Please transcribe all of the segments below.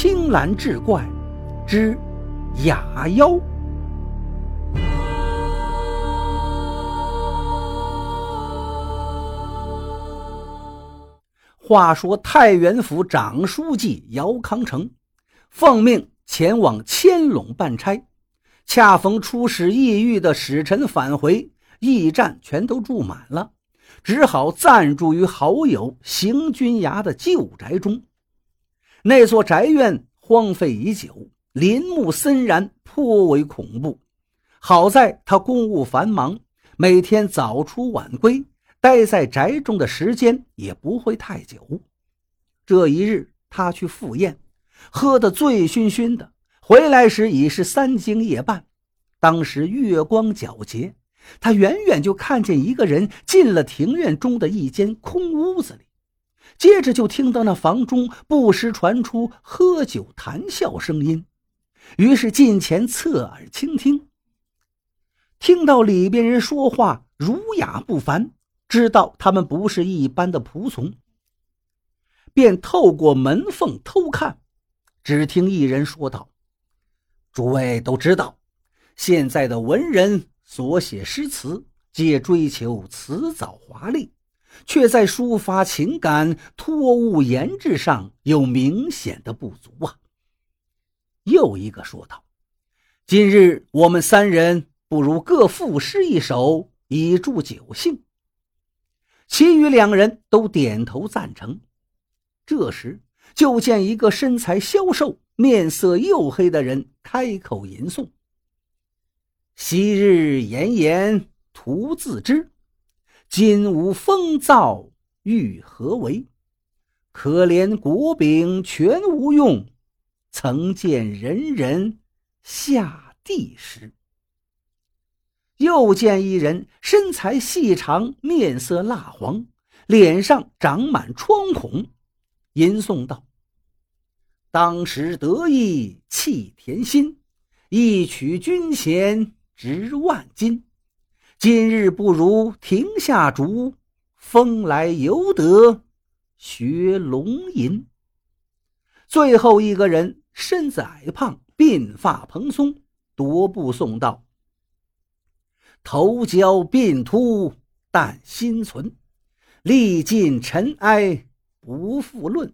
青蓝志怪之哑妖。话说太原府长书记姚康成奉命前往千陇办差，恰逢出使异域的使臣返回，驿站全都住满了，只好暂住于好友邢君崖的旧宅中。那座宅院荒废已久，林木森然，颇为恐怖。好在他公务繁忙，每天早出晚归。待在宅中的时间也不会太久。这一日，他去赴宴，喝得醉醺醺的，回来时已是三更夜半。当时月光皎洁，他远远就看见一个人进了庭院中的一间空屋子里，接着就听到那房中不时传出喝酒谈笑声音，于是近前侧耳倾听，听到里边人说话儒雅不凡。知道他们不是一般的仆从，便透过门缝偷看。只听一人说道：“诸位都知道，现在的文人所写诗词，皆追求辞藻华丽，却在抒发情感、托物言志上有明显的不足啊。”又一个说道：“今日我们三人不如各赋诗一首，以助酒兴。”其余两人都点头赞成。这时，就见一个身材消瘦、面色黝黑的人开口吟诵：“昔日炎炎徒自知，今无风噪欲何为？可怜国柄全无用，曾见人人下地时。”又见一人身材细长，面色蜡黄，脸上长满疮孔，吟诵道：“当时得意气填心，一曲军衔值万金。今日不如停下竹，风来犹得学龙吟。”最后一个人身子矮胖，鬓发蓬松，踱步送道。头焦鬓秃但心存，历尽尘埃不复论。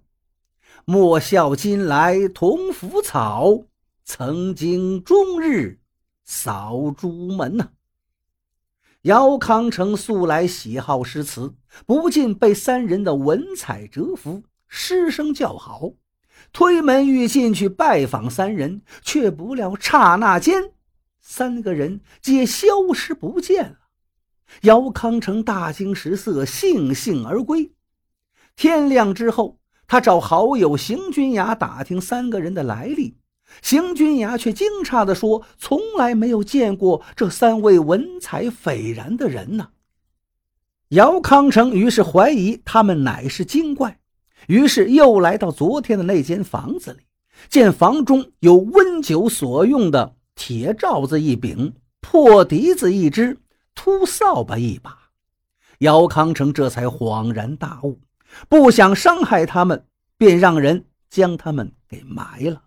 莫笑今来同腐草，曾经终日扫朱门呐。姚康成素来喜好诗词，不禁被三人的文采折服，诗声叫好，推门欲进去拜访三人，却不料刹那间。三个人皆消失不见了。姚康成大惊失色，悻悻而归。天亮之后，他找好友邢君雅打听三个人的来历。邢君雅却惊诧地说：“从来没有见过这三位文采斐然的人呢。”姚康成于是怀疑他们乃是精怪，于是又来到昨天的那间房子里，见房中有温酒所用的。铁罩子一柄，破笛子一支，秃扫把一把，姚康成这才恍然大悟，不想伤害他们，便让人将他们给埋了。